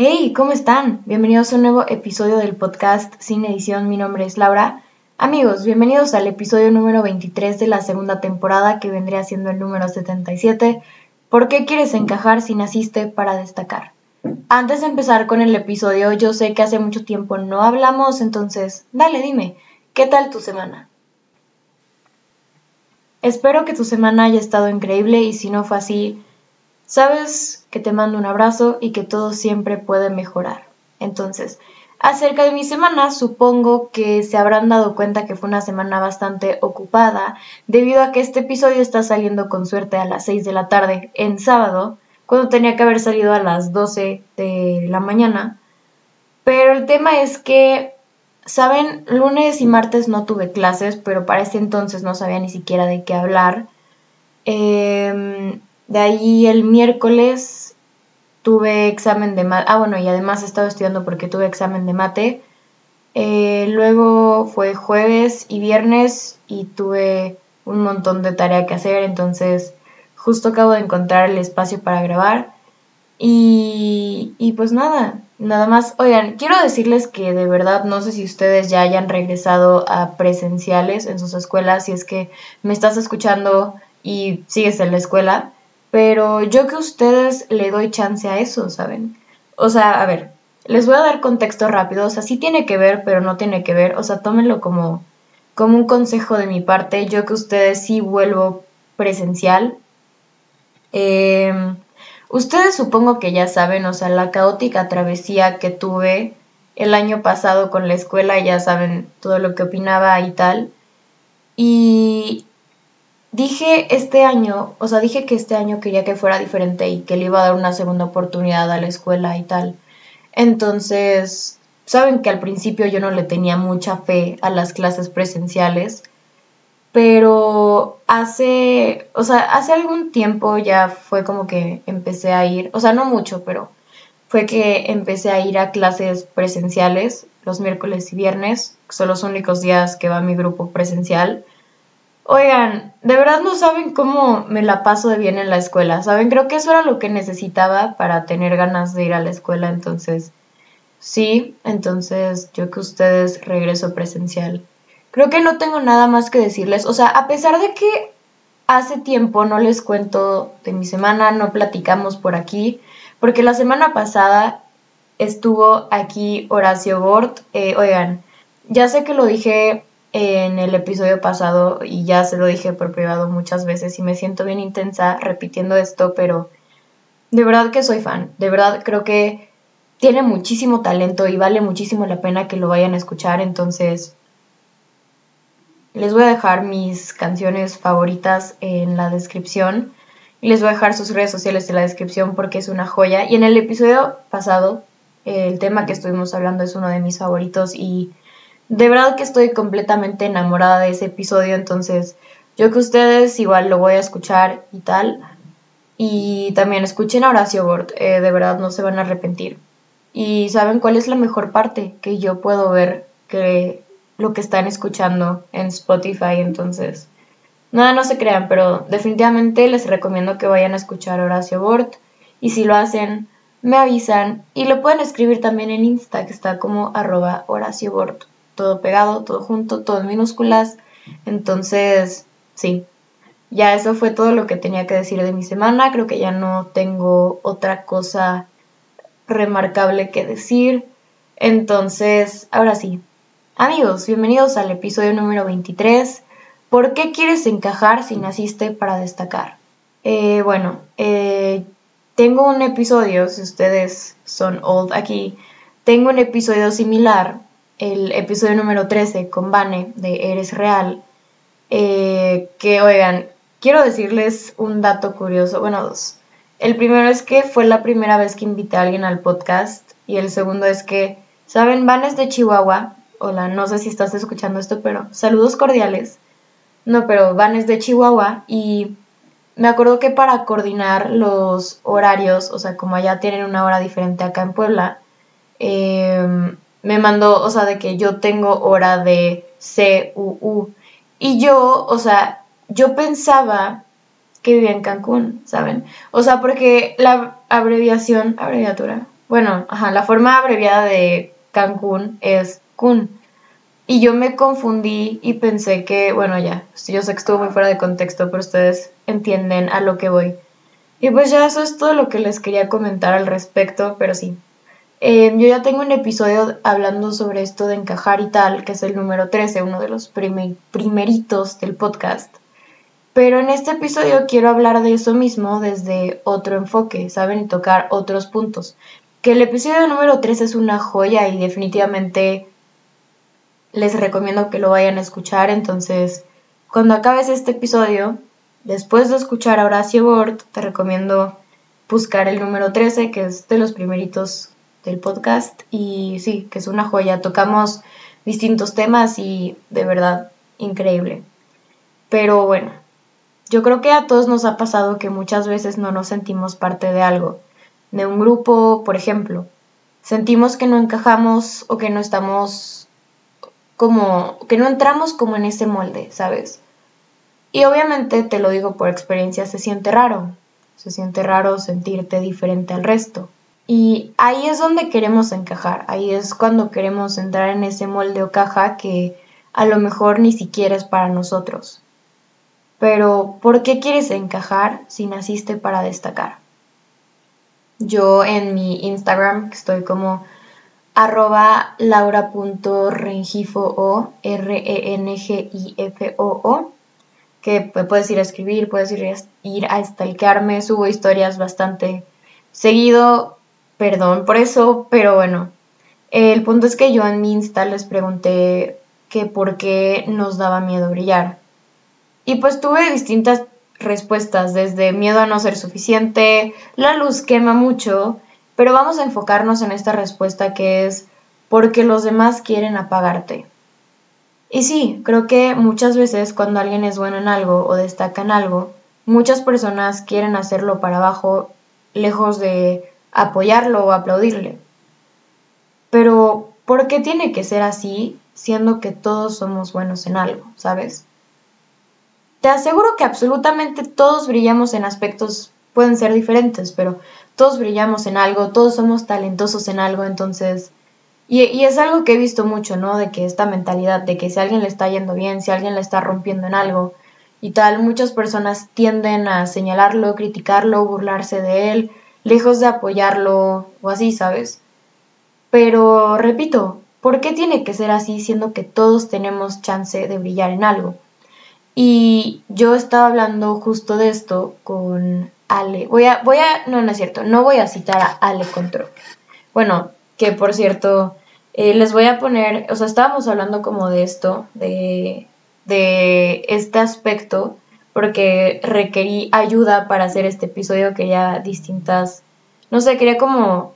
Hey, ¿cómo están? Bienvenidos a un nuevo episodio del podcast Sin Edición. Mi nombre es Laura. Amigos, bienvenidos al episodio número 23 de la segunda temporada que vendría siendo el número 77. ¿Por qué quieres encajar si naciste para destacar? Antes de empezar con el episodio, yo sé que hace mucho tiempo no hablamos, entonces, dale, dime, ¿qué tal tu semana? Espero que tu semana haya estado increíble y si no fue así, sabes que te mando un abrazo y que todo siempre puede mejorar. Entonces, acerca de mi semana, supongo que se habrán dado cuenta que fue una semana bastante ocupada, debido a que este episodio está saliendo con suerte a las 6 de la tarde en sábado, cuando tenía que haber salido a las 12 de la mañana. Pero el tema es que Saben, lunes y martes no tuve clases, pero para ese entonces no sabía ni siquiera de qué hablar. Em, de ahí el miércoles tuve examen de mate. Ah, bueno, y además he estado estudiando porque tuve examen de mate. Eh, luego fue jueves y viernes y tuve un montón de tarea que hacer, entonces justo acabo de encontrar el espacio para grabar. Y, y pues nada, nada más. Oigan, quiero decirles que de verdad no sé si ustedes ya hayan regresado a presenciales en sus escuelas, si es que me estás escuchando y sigues en la escuela, pero yo que ustedes le doy chance a eso, ¿saben? O sea, a ver, les voy a dar contexto rápido, o sea, sí tiene que ver, pero no tiene que ver, o sea, tómenlo como, como un consejo de mi parte, yo que ustedes sí vuelvo presencial. Eh, Ustedes supongo que ya saben, o sea, la caótica travesía que tuve el año pasado con la escuela, ya saben todo lo que opinaba y tal. Y dije este año, o sea, dije que este año quería que fuera diferente y que le iba a dar una segunda oportunidad a la escuela y tal. Entonces, saben que al principio yo no le tenía mucha fe a las clases presenciales pero hace, o sea, hace algún tiempo ya fue como que empecé a ir, o sea, no mucho, pero fue que empecé a ir a clases presenciales los miércoles y viernes, que son los únicos días que va mi grupo presencial. Oigan, de verdad no saben cómo me la paso de bien en la escuela, ¿saben? Creo que eso era lo que necesitaba para tener ganas de ir a la escuela, entonces, sí, entonces yo que ustedes regreso presencial. Creo que no tengo nada más que decirles. O sea, a pesar de que hace tiempo no les cuento de mi semana, no platicamos por aquí, porque la semana pasada estuvo aquí Horacio Bort. Eh, oigan, ya sé que lo dije en el episodio pasado y ya se lo dije por privado muchas veces y me siento bien intensa repitiendo esto, pero de verdad que soy fan, de verdad creo que tiene muchísimo talento y vale muchísimo la pena que lo vayan a escuchar, entonces les voy a dejar mis canciones favoritas en la descripción. Y les voy a dejar sus redes sociales en la descripción porque es una joya. Y en el episodio pasado, el tema que estuvimos hablando es uno de mis favoritos y de verdad que estoy completamente enamorada de ese episodio, entonces yo que ustedes igual lo voy a escuchar y tal. Y también escuchen a Horacio Bort, eh, de verdad no se van a arrepentir. Y saben cuál es la mejor parte que yo puedo ver que lo que están escuchando en Spotify, entonces nada, no se crean, pero definitivamente les recomiendo que vayan a escuchar Horacio Bort y si lo hacen, me avisan y lo pueden escribir también en Insta, que está como arroba Horacio Bort, todo pegado, todo junto, todo en minúsculas, entonces sí. Ya eso fue todo lo que tenía que decir de mi semana. Creo que ya no tengo otra cosa remarcable que decir. Entonces, ahora sí, Amigos, bienvenidos al episodio número 23. ¿Por qué quieres encajar si naciste para destacar? Eh, bueno, eh, tengo un episodio, si ustedes son old aquí, tengo un episodio similar, el episodio número 13 con Vane de Eres Real, eh, que oigan, quiero decirles un dato curioso, bueno, dos. El primero es que fue la primera vez que invité a alguien al podcast y el segundo es que, ¿saben? Van es de Chihuahua hola, no sé si estás escuchando esto, pero saludos cordiales. No, pero Van es de Chihuahua y me acuerdo que para coordinar los horarios, o sea, como allá tienen una hora diferente acá en Puebla, em, me mandó, o sea, de que yo tengo hora de CUU. Y yo, o sea, yo pensaba que vivía en Cancún, ¿saben? O sea, porque la abreviación, abreviatura, bueno, ajá, la forma abreviada de Cancún es Kun. Y yo me confundí y pensé que, bueno, ya, yo sé que estuvo muy fuera de contexto, pero ustedes entienden a lo que voy. Y pues ya eso es todo lo que les quería comentar al respecto, pero sí. Eh, yo ya tengo un episodio hablando sobre esto de encajar y tal, que es el número 13, uno de los primeritos del podcast. Pero en este episodio quiero hablar de eso mismo desde otro enfoque, ¿saben? Y tocar otros puntos. Que el episodio número 13 es una joya y definitivamente les recomiendo que lo vayan a escuchar. Entonces, cuando acabes este episodio, después de escuchar a Horacio Bort, te recomiendo buscar el número 13, que es de los primeritos del podcast. Y sí, que es una joya. Tocamos distintos temas y de verdad increíble. Pero bueno, yo creo que a todos nos ha pasado que muchas veces no nos sentimos parte de algo, de un grupo, por ejemplo. Sentimos que no encajamos o que no estamos como que no entramos como en ese molde, ¿sabes? Y obviamente te lo digo por experiencia, se siente raro, se siente raro sentirte diferente al resto. Y ahí es donde queremos encajar, ahí es cuando queremos entrar en ese molde o caja que a lo mejor ni siquiera es para nosotros. Pero, ¿por qué quieres encajar si naciste para destacar? Yo en mi Instagram, estoy como arroba laura.rengifo R-E-N-G-I-F-O-O, que puedes ir a escribir, puedes ir a, ir a stalkearme, subo historias bastante seguido, perdón por eso, pero bueno, el punto es que yo en mi Insta les pregunté que por qué nos daba miedo brillar. Y pues tuve distintas respuestas, desde miedo a no ser suficiente, la luz quema mucho, pero vamos a enfocarnos en esta respuesta que es porque los demás quieren apagarte. Y sí, creo que muchas veces cuando alguien es bueno en algo o destaca en algo, muchas personas quieren hacerlo para abajo, lejos de apoyarlo o aplaudirle. Pero, ¿por qué tiene que ser así, siendo que todos somos buenos en algo, sabes? Te aseguro que absolutamente todos brillamos en aspectos pueden ser diferentes, pero todos brillamos en algo, todos somos talentosos en algo, entonces, y, es algo que he visto mucho, ¿no? De que esta mentalidad de que si alguien le está yendo bien, si alguien le está rompiendo en algo y tal, muchas personas tienden a señalarlo, criticarlo, burlarse de él, lejos de apoyarlo o así, ¿sabes? Pero, repito, ¿por qué tiene que ser así siendo que todos tenemos chance de brillar en algo? Y yo estaba hablando justo de esto con Ale. Voy a, voy a, no, no es cierto, no voy a citar a Ale Control. Bueno, que por cierto, eh, les voy a poner, o sea, estábamos hablando como de esto, de, de este aspecto, porque requerí ayuda para hacer este episodio, quería distintas, no sé, quería como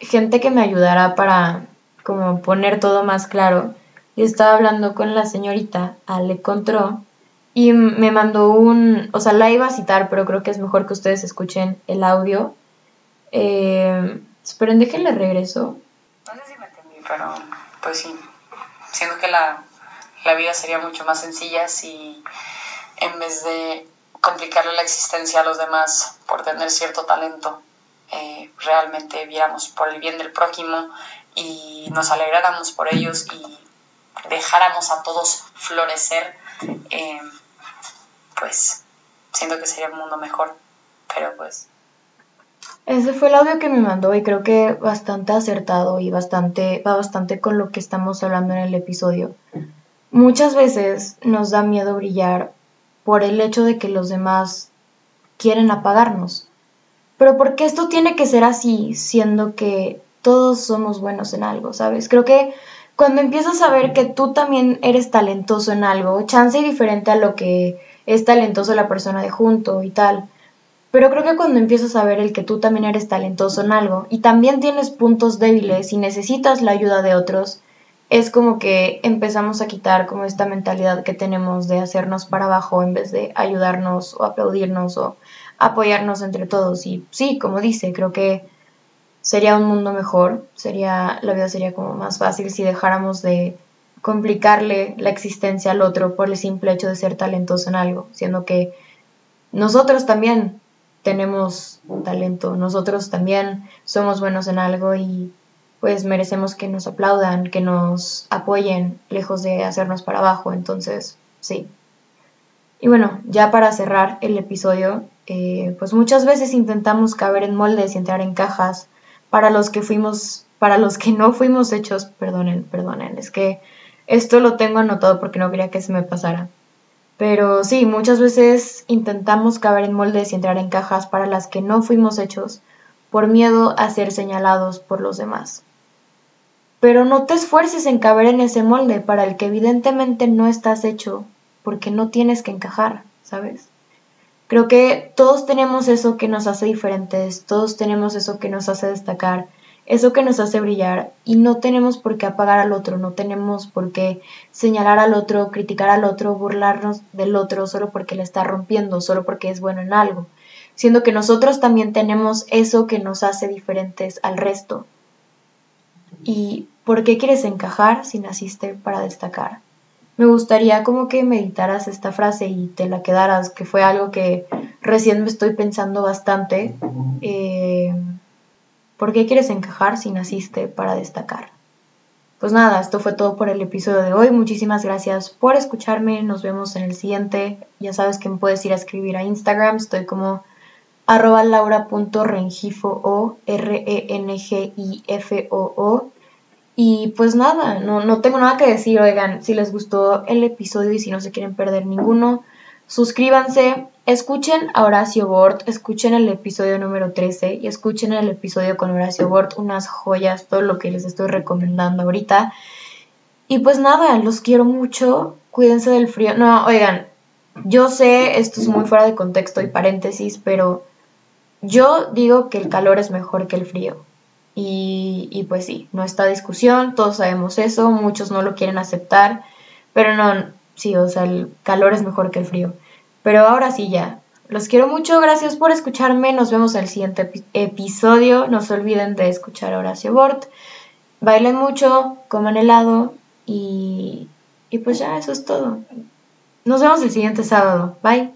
gente que me ayudara para como poner todo más claro. Y estaba hablando con la señorita Ale Control y me mandó un, o sea, la iba a citar, pero creo que es mejor que ustedes escuchen el audio. Eh, esperen, déjenle regreso. No sé si me entendí, pero pues sí, siento que la, la vida sería mucho más sencilla si en vez de complicarle la existencia a los demás por tener cierto talento, eh, realmente viéramos por el bien del prójimo y nos alegráramos por ellos y dejáramos a todos florecer. Eh, pues siento que sería un mundo mejor, pero pues... Ese fue el audio que me mandó y creo que bastante acertado y bastante, va bastante con lo que estamos hablando en el episodio. Muchas veces nos da miedo brillar por el hecho de que los demás quieren apagarnos. Pero ¿por qué esto tiene que ser así, siendo que todos somos buenos en algo, ¿sabes? Creo que cuando empiezas a ver que tú también eres talentoso en algo, chance y diferente a lo que es talentoso la persona de junto y tal. Pero creo que cuando empiezas a ver el que tú también eres talentoso en algo y también tienes puntos débiles y necesitas la ayuda de otros, es como que empezamos a quitar como esta mentalidad que tenemos de hacernos para abajo en vez de ayudarnos o aplaudirnos o apoyarnos entre todos. Y sí, como dice, creo que sería un mundo mejor, sería la vida sería como más fácil si dejáramos de complicarle la existencia al otro por el simple hecho de ser talentoso en algo, siendo que nosotros también tenemos talento, nosotros también somos buenos en algo y pues merecemos que nos aplaudan, que nos apoyen, lejos de hacernos para abajo. Entonces, sí. Y bueno, ya para cerrar el episodio, eh, pues muchas veces intentamos caber en moldes y entrar en cajas para los que fuimos, para los que no fuimos hechos, perdonen, perdonen, es que esto lo tengo anotado porque no quería que se me pasara. Pero sí, muchas veces intentamos caber en moldes y entrar en cajas para las que no fuimos hechos por miedo a ser señalados por los demás. Pero no te esfuerces en caber en ese molde para el que evidentemente no estás hecho porque no tienes que encajar, ¿sabes? Creo que todos tenemos eso que nos hace diferentes, todos tenemos eso que nos hace destacar, eso que nos hace brillar y no tenemos por qué apagar al otro, no tenemos por qué señalar al otro, criticar al otro, burlarnos del otro solo porque le está rompiendo, solo porque es bueno en algo, siendo que nosotros también tenemos eso que nos hace diferentes al resto. ¿Y por qué quieres encajar si naciste para destacar? Me gustaría como que meditaras esta frase y te la quedaras, que fue algo que recién me estoy pensando bastante. Eh, ¿Por qué quieres encajar si naciste para destacar? Pues nada, esto fue todo por el episodio de hoy. Muchísimas gracias por escucharme. Nos vemos en el siguiente. Ya sabes que me puedes ir a escribir a Instagram. Estoy como arroba laura.rengifo o R-E-N-G-I-F-O-O. Y pues nada, no, no tengo nada que decir. Oigan, si les gustó el episodio y si no se quieren perder ninguno, suscríbanse, Escuchen a Horacio Bort, escuchen el episodio número 13 y escuchen el episodio con Horacio Bort, unas joyas, todo lo que les estoy recomendando ahorita. Y pues nada, los quiero mucho, cuídense del frío. No, oigan, yo sé, esto es muy fuera de contexto y paréntesis, pero yo digo que el calor es mejor que el frío. Y, pues sí, no está discusión, todos sabemos eso, muchos no lo quieren aceptar, pero no, sí, o sea, el calor es mejor que el frío. Pero ahora sí ya. Los quiero mucho, gracias por escucharme. Nos vemos el siguiente episodio. No se olviden de escuchar a Horacio Bort. Bailen mucho, coman helado y, y pues ya, eso es todo. Nos vemos el siguiente sábado. Bye.